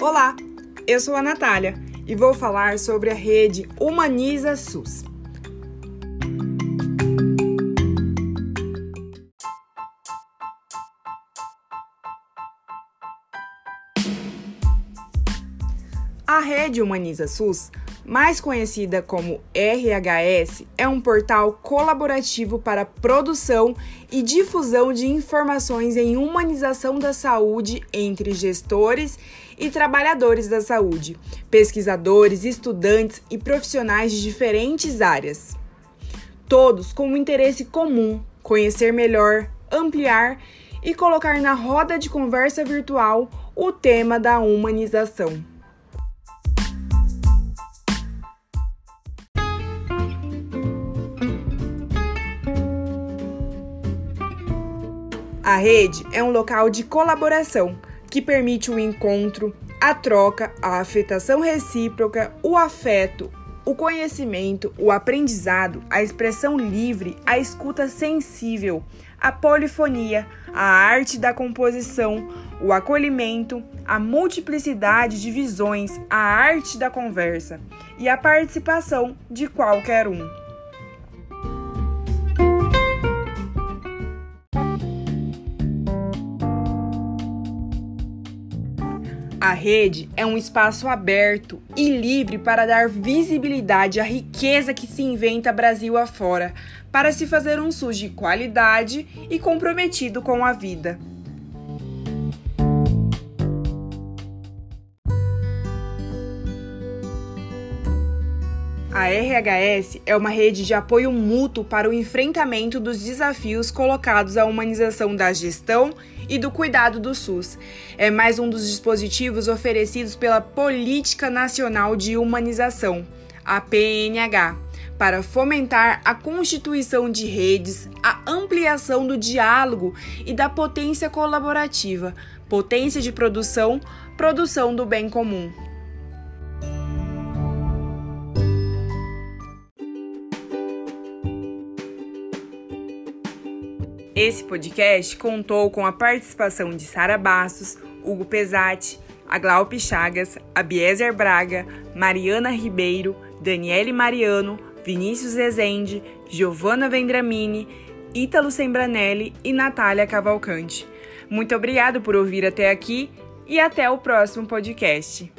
Olá, eu sou a Natália e vou falar sobre a rede Humaniza SUS. A rede Humaniza SUS mais conhecida como RHS, é um portal colaborativo para produção e difusão de informações em humanização da saúde entre gestores e trabalhadores da saúde, pesquisadores, estudantes e profissionais de diferentes áreas. Todos com um interesse comum: conhecer melhor, ampliar e colocar na roda de conversa virtual o tema da humanização. A rede é um local de colaboração que permite o encontro, a troca, a afetação recíproca, o afeto, o conhecimento, o aprendizado, a expressão livre, a escuta sensível, a polifonia, a arte da composição, o acolhimento, a multiplicidade de visões, a arte da conversa e a participação de qualquer um. A rede é um espaço aberto e livre para dar visibilidade à riqueza que se inventa Brasil afora, para se fazer um SUS de qualidade e comprometido com a vida. A RHS é uma rede de apoio mútuo para o enfrentamento dos desafios colocados à humanização da gestão e do cuidado do SUS. É mais um dos dispositivos oferecidos pela Política Nacional de Humanização, a PNH, para fomentar a constituição de redes, a ampliação do diálogo e da potência colaborativa, potência de produção, produção do bem comum. Esse podcast contou com a participação de Sara Bastos, Hugo Pesati, Glaupe Chagas, Abiezer Braga, Mariana Ribeiro, Daniele Mariano, Vinícius Rezende, Giovanna Vendramini, Ítalo Sembranelli e Natália Cavalcante. Muito obrigado por ouvir até aqui e até o próximo podcast.